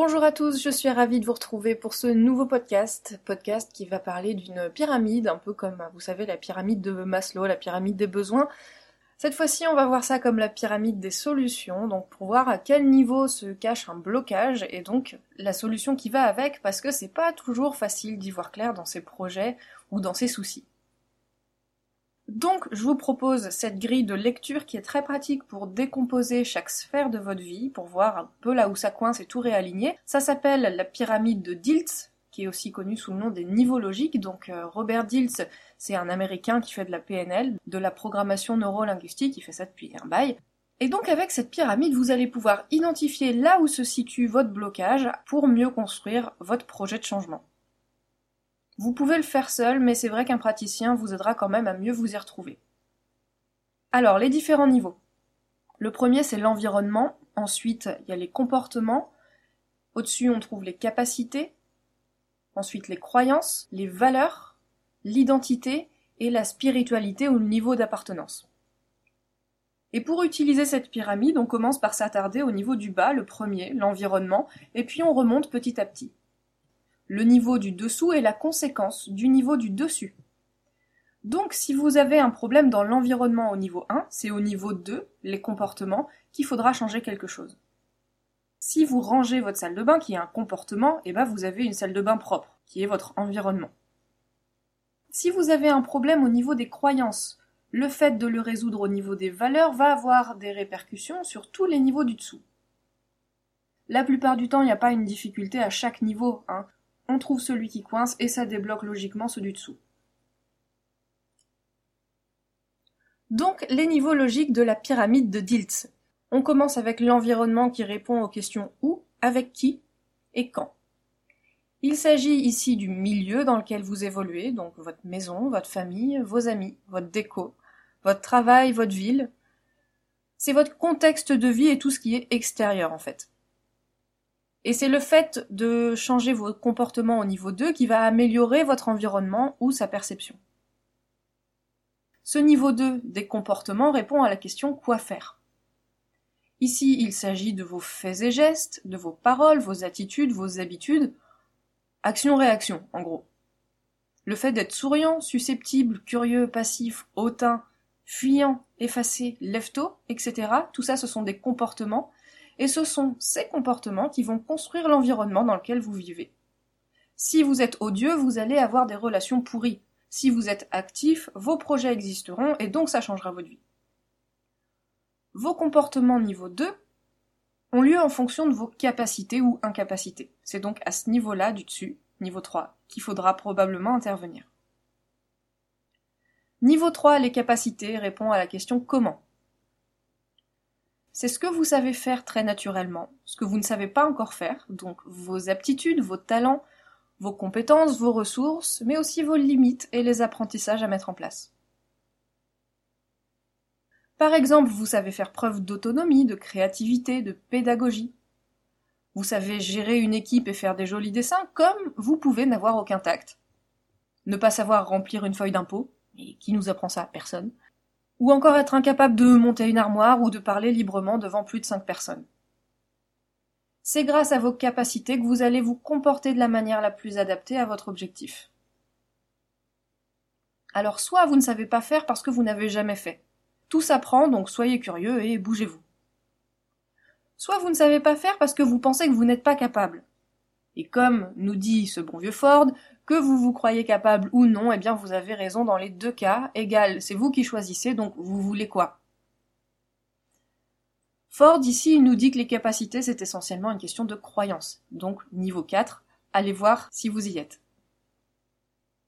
Bonjour à tous, je suis ravie de vous retrouver pour ce nouveau podcast, podcast qui va parler d'une pyramide, un peu comme vous savez la pyramide de Maslow, la pyramide des besoins. Cette fois-ci, on va voir ça comme la pyramide des solutions, donc pour voir à quel niveau se cache un blocage et donc la solution qui va avec, parce que c'est pas toujours facile d'y voir clair dans ses projets ou dans ses soucis. Donc, je vous propose cette grille de lecture qui est très pratique pour décomposer chaque sphère de votre vie, pour voir un peu là où ça coince et tout réaligner. Ça s'appelle la pyramide de Diltz, qui est aussi connue sous le nom des niveaux logiques. Donc, euh, Robert Diltz, c'est un Américain qui fait de la PNL, de la programmation neurolinguistique, il fait ça depuis un bail. Et donc avec cette pyramide, vous allez pouvoir identifier là où se situe votre blocage pour mieux construire votre projet de changement. Vous pouvez le faire seul, mais c'est vrai qu'un praticien vous aidera quand même à mieux vous y retrouver. Alors, les différents niveaux. Le premier, c'est l'environnement. Ensuite, il y a les comportements. Au-dessus, on trouve les capacités. Ensuite, les croyances, les valeurs, l'identité et la spiritualité ou le niveau d'appartenance. Et pour utiliser cette pyramide, on commence par s'attarder au niveau du bas, le premier, l'environnement, et puis on remonte petit à petit. Le niveau du dessous est la conséquence du niveau du dessus. Donc si vous avez un problème dans l'environnement au niveau 1, c'est au niveau 2, les comportements, qu'il faudra changer quelque chose. Si vous rangez votre salle de bain qui est un comportement, eh ben vous avez une salle de bain propre, qui est votre environnement. Si vous avez un problème au niveau des croyances, le fait de le résoudre au niveau des valeurs va avoir des répercussions sur tous les niveaux du dessous. La plupart du temps, il n'y a pas une difficulté à chaque niveau. Hein on trouve celui qui coince et ça débloque logiquement ceux du dessous. Donc les niveaux logiques de la pyramide de Diltz. On commence avec l'environnement qui répond aux questions où, avec qui et quand. Il s'agit ici du milieu dans lequel vous évoluez, donc votre maison, votre famille, vos amis, votre déco, votre travail, votre ville. C'est votre contexte de vie et tout ce qui est extérieur en fait. Et c'est le fait de changer vos comportements au niveau 2 qui va améliorer votre environnement ou sa perception. Ce niveau 2 des comportements répond à la question quoi faire? Ici, il s'agit de vos faits et gestes, de vos paroles, vos attitudes, vos habitudes. Action-réaction, en gros. Le fait d'être souriant, susceptible, curieux, passif, hautain, fuyant, effacé, lève-tôt, etc. Tout ça, ce sont des comportements et ce sont ces comportements qui vont construire l'environnement dans lequel vous vivez. Si vous êtes odieux, vous allez avoir des relations pourries. Si vous êtes actif, vos projets existeront et donc ça changera votre vie. Vos comportements niveau 2 ont lieu en fonction de vos capacités ou incapacités. C'est donc à ce niveau-là du dessus, niveau 3, qu'il faudra probablement intervenir. Niveau 3, les capacités répond à la question comment. C'est ce que vous savez faire très naturellement, ce que vous ne savez pas encore faire, donc vos aptitudes, vos talents, vos compétences, vos ressources, mais aussi vos limites et les apprentissages à mettre en place. Par exemple, vous savez faire preuve d'autonomie, de créativité, de pédagogie. Vous savez gérer une équipe et faire des jolis dessins, comme vous pouvez n'avoir aucun tact. Ne pas savoir remplir une feuille d'impôt, et qui nous apprend ça? Personne ou encore être incapable de monter une armoire ou de parler librement devant plus de cinq personnes. C'est grâce à vos capacités que vous allez vous comporter de la manière la plus adaptée à votre objectif. Alors soit vous ne savez pas faire parce que vous n'avez jamais fait. Tout s'apprend, donc soyez curieux et bougez-vous. Soit vous ne savez pas faire parce que vous pensez que vous n'êtes pas capable. Et comme nous dit ce bon vieux Ford, que vous vous croyez capable ou non, eh bien vous avez raison dans les deux cas. Égal, c'est vous qui choisissez, donc vous voulez quoi? Ford ici, il nous dit que les capacités, c'est essentiellement une question de croyance. Donc niveau 4, allez voir si vous y êtes.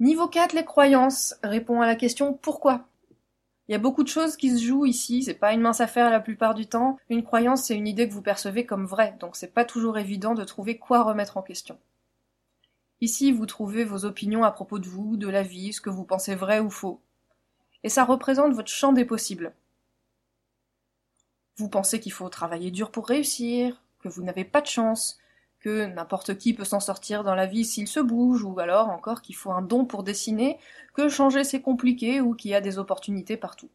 Niveau 4, les croyances répond à la question pourquoi? Il y a beaucoup de choses qui se jouent ici, c'est pas une mince affaire la plupart du temps. Une croyance, c'est une idée que vous percevez comme vraie, donc c'est pas toujours évident de trouver quoi remettre en question. Ici, vous trouvez vos opinions à propos de vous, de la vie, ce que vous pensez vrai ou faux. Et ça représente votre champ des possibles. Vous pensez qu'il faut travailler dur pour réussir, que vous n'avez pas de chance, que n'importe qui peut s'en sortir dans la vie s'il se bouge, ou alors encore qu'il faut un don pour dessiner, que changer c'est compliqué ou qu'il y a des opportunités partout.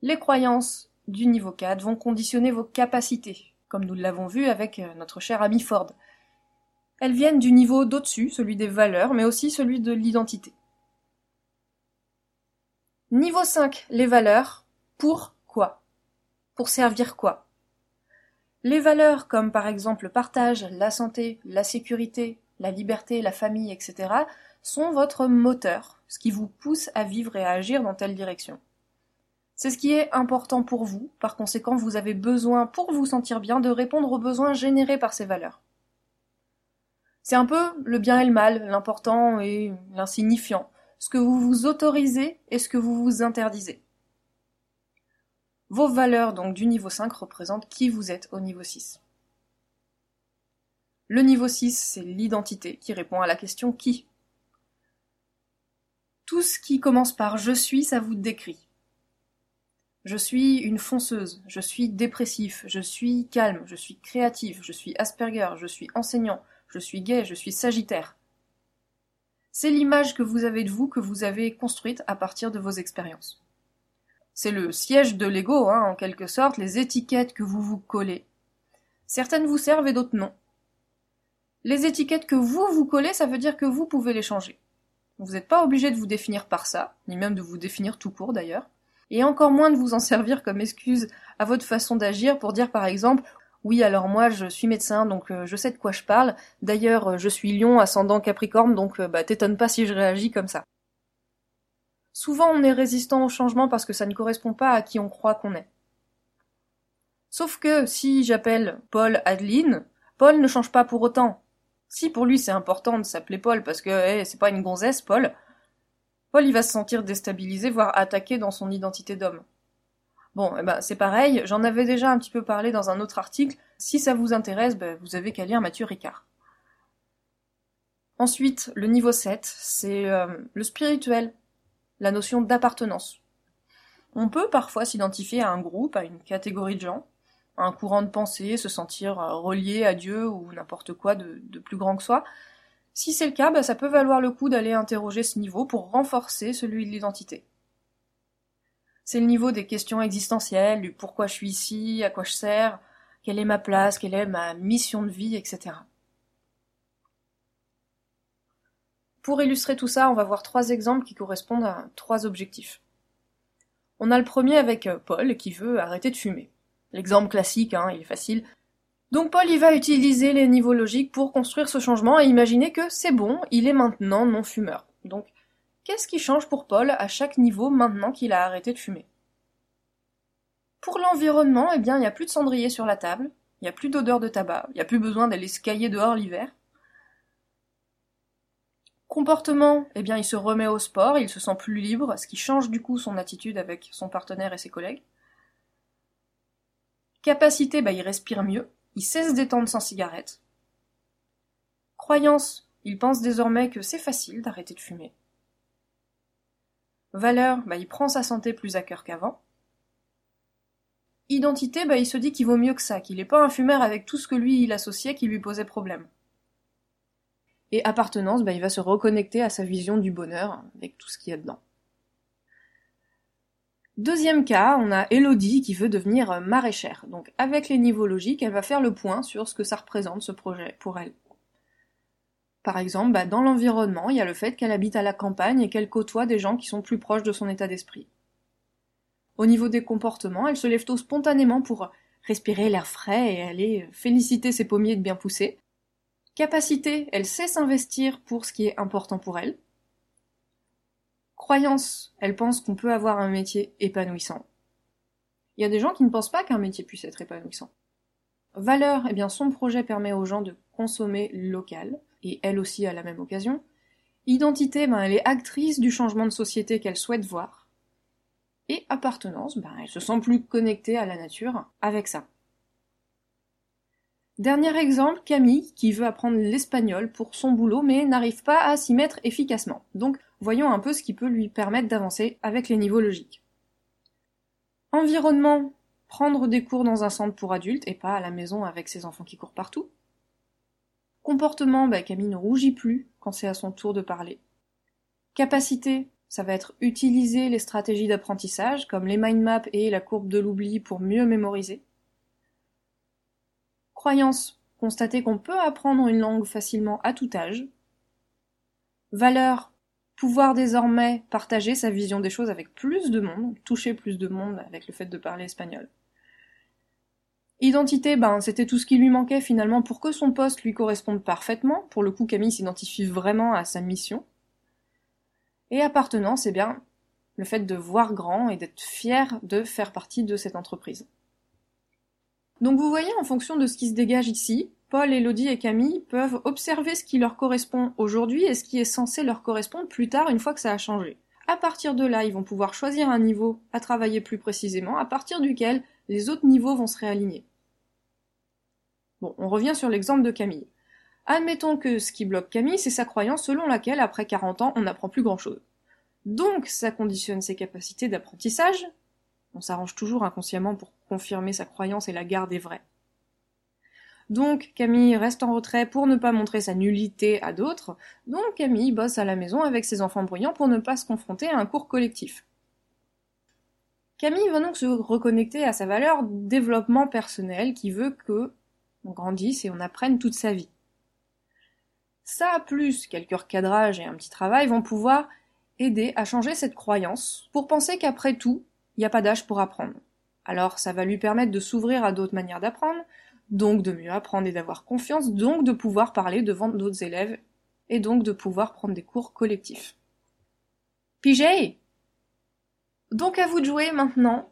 Les croyances du niveau 4 vont conditionner vos capacités, comme nous l'avons vu avec euh, notre cher ami Ford. Elles viennent du niveau d'au-dessus, celui des valeurs, mais aussi celui de l'identité. Niveau 5, les valeurs. Pour quoi? Pour servir quoi? Les valeurs comme par exemple le partage, la santé, la sécurité, la liberté, la famille, etc., sont votre moteur, ce qui vous pousse à vivre et à agir dans telle direction. C'est ce qui est important pour vous, par conséquent vous avez besoin, pour vous sentir bien, de répondre aux besoins générés par ces valeurs. C'est un peu le bien et le mal, l'important et l'insignifiant, ce que vous vous autorisez et ce que vous vous interdisez. Vos valeurs donc du niveau 5 représentent qui vous êtes au niveau 6. Le niveau 6, c'est l'identité qui répond à la question qui. Tout ce qui commence par je suis, ça vous décrit. Je suis une fonceuse, je suis dépressif, je suis calme, je suis créatif, je suis Asperger, je suis enseignant, je suis gay, je suis sagittaire. C'est l'image que vous avez de vous que vous avez construite à partir de vos expériences. C'est le siège de l'ego, hein, en quelque sorte, les étiquettes que vous vous collez. Certaines vous servent et d'autres non. Les étiquettes que vous vous collez, ça veut dire que vous pouvez les changer. Vous n'êtes pas obligé de vous définir par ça, ni même de vous définir tout court d'ailleurs et encore moins de vous en servir comme excuse à votre façon d'agir pour dire par exemple oui alors moi je suis médecin donc euh, je sais de quoi je parle, d'ailleurs euh, je suis lion ascendant capricorne donc euh, bah t'étonne pas si je réagis comme ça. Souvent on est résistant au changement parce que ça ne correspond pas à qui on croit qu'on est. Sauf que si j'appelle Paul Adeline, Paul ne change pas pour autant. Si pour lui c'est important de s'appeler Paul parce que hey, c'est pas une gonzesse Paul, Paul il va se sentir déstabilisé, voire attaqué dans son identité d'homme. Bon, eh ben, c'est pareil, j'en avais déjà un petit peu parlé dans un autre article. Si ça vous intéresse, ben, vous avez qu'à lire Mathieu Ricard. Ensuite, le niveau 7, c'est euh, le spirituel, la notion d'appartenance. On peut parfois s'identifier à un groupe, à une catégorie de gens, à un courant de pensée, se sentir euh, relié à Dieu ou n'importe quoi de, plus grand que soi, si c'est le cas, bah, ça peut valoir le coup d'aller interroger ce niveau pour renforcer celui de l'identité. C'est le niveau des questions existentielles, du pourquoi je suis ici, à quoi je sers, quelle est ma place, quelle est ma mission de vie, etc. Pour illustrer tout ça, on va voir trois exemples qui correspondent à trois objectifs. On a le premier avec euh, Paul qui veut arrêter de fumer. L'exemple classique, hein, il est facile, donc Paul va utiliser les niveaux logiques pour construire ce changement et imaginer que c'est bon, il est maintenant non-fumeur. Donc, qu'est-ce qui change pour Paul à chaque niveau maintenant qu'il a arrêté de fumer? Pour l'environnement, eh bien, il n'y a plus de cendrier sur la table, il n'y a plus d'odeur de tabac, il n'y a plus besoin d'aller se dehors l'hiver. Comportement, eh bien, il se remet au sport, il se sent plus libre, ce qui change du coup son attitude avec son partenaire et ses collègues. Capacité, bah, il respire mieux, il cesse d'étendre sans cigarette. Croyance, il pense désormais que c'est facile d'arrêter de fumer. Valeur, bah, il prend sa santé plus à cœur qu'avant. Identité, bah, il se dit qu'il vaut mieux que ça, qu'il n'est pas un fumeur avec tout ce que lui il associait qui lui posait problème. Et appartenance, bah, il va se reconnecter à sa vision du bonheur avec tout ce qu'il y a dedans. Deuxième cas, on a Elodie qui veut devenir euh, maraîchère. Donc avec les niveaux logiques, elle va faire le point sur ce que ça représente ce projet pour elle. Par exemple, bah, dans l'environnement, il y a le fait qu'elle habite à la campagne et qu'elle côtoie des gens qui sont plus proches de son état d'esprit. Au niveau des comportements, elle se lève tôt spontanément pour respirer l'air frais et aller féliciter ses pommiers de bien pousser. Capacité, elle sait s'investir pour ce qui est important pour elle. Croyance, elle pense qu'on peut avoir un métier épanouissant. Il y a des gens qui ne pensent pas qu'un métier puisse être épanouissant. Valeur, eh bien son projet permet aux gens de consommer local, et elle aussi à la même occasion. Identité, ben elle est actrice du changement de société qu'elle souhaite voir. Et appartenance, ben elle se sent plus connectée à la nature avec ça. Dernier exemple, Camille, qui veut apprendre l'espagnol pour son boulot mais n'arrive pas à s'y mettre efficacement. Donc voyons un peu ce qui peut lui permettre d'avancer avec les niveaux logiques. Environnement, prendre des cours dans un centre pour adultes et pas à la maison avec ses enfants qui courent partout. Comportement, bah, Camille ne rougit plus quand c'est à son tour de parler. Capacité, ça va être utiliser les stratégies d'apprentissage comme les mind maps et la courbe de l'oubli pour mieux mémoriser. Croyance, constater qu'on peut apprendre une langue facilement à tout âge. Valeur, pouvoir désormais partager sa vision des choses avec plus de monde, toucher plus de monde avec le fait de parler espagnol. Identité, ben, c'était tout ce qui lui manquait finalement pour que son poste lui corresponde parfaitement. Pour le coup, Camille s'identifie vraiment à sa mission. Et appartenance, eh bien, le fait de voir grand et d'être fier de faire partie de cette entreprise. Donc vous voyez, en fonction de ce qui se dégage ici, Paul, Elodie et Camille peuvent observer ce qui leur correspond aujourd'hui et ce qui est censé leur correspondre plus tard une fois que ça a changé. À partir de là, ils vont pouvoir choisir un niveau à travailler plus précisément, à partir duquel les autres niveaux vont se réaligner. Bon, on revient sur l'exemple de Camille. Admettons que ce qui bloque Camille, c'est sa croyance selon laquelle, après 40 ans, on n'apprend plus grand-chose. Donc, ça conditionne ses capacités d'apprentissage. On s'arrange toujours inconsciemment pour confirmer sa croyance et la garder vraie. Donc, Camille reste en retrait pour ne pas montrer sa nullité à d'autres. Donc, Camille bosse à la maison avec ses enfants bruyants pour ne pas se confronter à un cours collectif. Camille va donc se reconnecter à sa valeur développement personnel qui veut que on grandisse et on apprenne toute sa vie. Ça, plus quelques recadrages et un petit travail vont pouvoir aider à changer cette croyance pour penser qu'après tout, il n'y a pas d'âge pour apprendre. Alors ça va lui permettre de s'ouvrir à d'autres manières d'apprendre, donc de mieux apprendre et d'avoir confiance, donc de pouvoir parler devant d'autres élèves, et donc de pouvoir prendre des cours collectifs. Pigé Donc à vous de jouer maintenant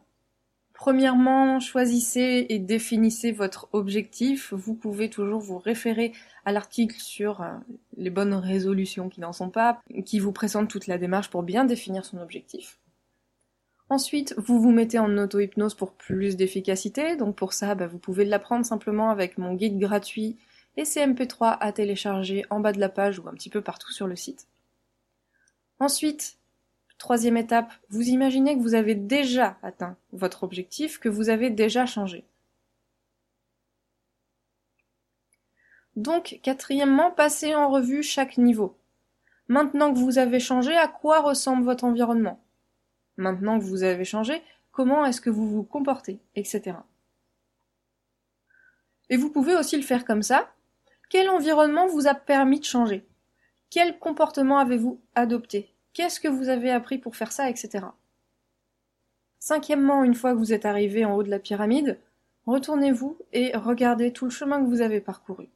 Premièrement, choisissez et définissez votre objectif. Vous pouvez toujours vous référer à l'article sur euh, les bonnes résolutions qui n'en sont pas, qui vous présente toute la démarche pour bien définir son objectif. Ensuite, vous vous mettez en auto-hypnose pour plus d'efficacité. Donc pour ça, bah, vous pouvez l'apprendre simplement avec mon guide gratuit et CMP3 à télécharger en bas de la page ou un petit peu partout sur le site. Ensuite, Troisième étape, vous imaginez que vous avez déjà atteint votre objectif, que vous avez déjà changé. Donc, quatrièmement, passez en revue chaque niveau. Maintenant que vous avez changé, à quoi ressemble votre environnement? Maintenant que vous avez changé, comment est-ce que vous vous comportez, etc. Et vous pouvez aussi le faire comme ça. Quel environnement vous a permis de changer? Quel comportement avez-vous adopté? Qu'est-ce que vous avez appris pour faire ça, etc. Cinquièmement, une fois que vous êtes arrivé en haut de la pyramide, retournez-vous et regardez tout le chemin que vous avez parcouru.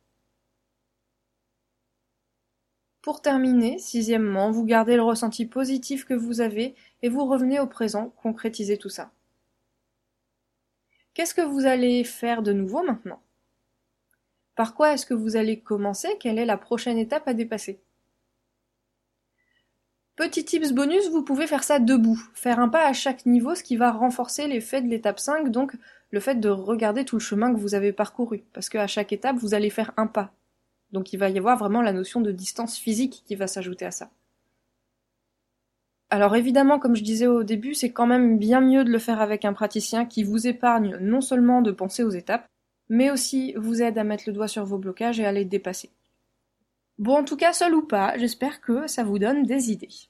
Pour terminer, sixièmement, vous gardez le ressenti positif que vous avez et vous revenez au présent, concrétisez tout ça. Qu'est-ce que vous allez faire de nouveau maintenant? Par quoi est-ce que vous allez commencer? Quelle est la prochaine étape à dépasser? Petit tips bonus, vous pouvez faire ça debout, faire un pas à chaque niveau, ce qui va renforcer l'effet de l'étape 5, donc le fait de regarder tout le chemin que vous avez parcouru, parce qu'à chaque étape, vous allez faire un pas. Donc il va y avoir vraiment la notion de distance physique qui va s'ajouter à ça. Alors évidemment, comme je disais au début, c'est quand même bien mieux de le faire avec un praticien qui vous épargne non seulement de penser aux étapes, mais aussi vous aide à mettre le doigt sur vos blocages et à les dépasser. Bon, en tout cas, seul ou pas, j'espère que ça vous donne des idées.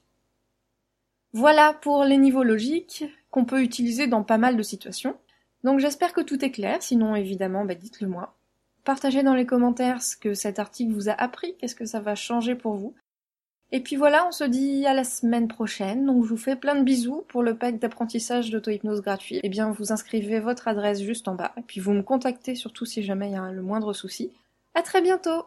Voilà pour les niveaux logiques qu'on peut utiliser dans pas mal de situations. Donc j'espère que tout est clair, sinon évidemment, bah, dites-le moi. Partagez dans les commentaires ce que cet article vous a appris, qu'est-ce que ça va changer pour vous. Et puis voilà, on se dit à la semaine prochaine. Donc je vous fais plein de bisous pour le pack d'apprentissage d'auto-hypnose gratuit. Eh bien, vous inscrivez votre adresse juste en bas, et puis vous me contactez surtout si jamais il y a le moindre souci. À très bientôt!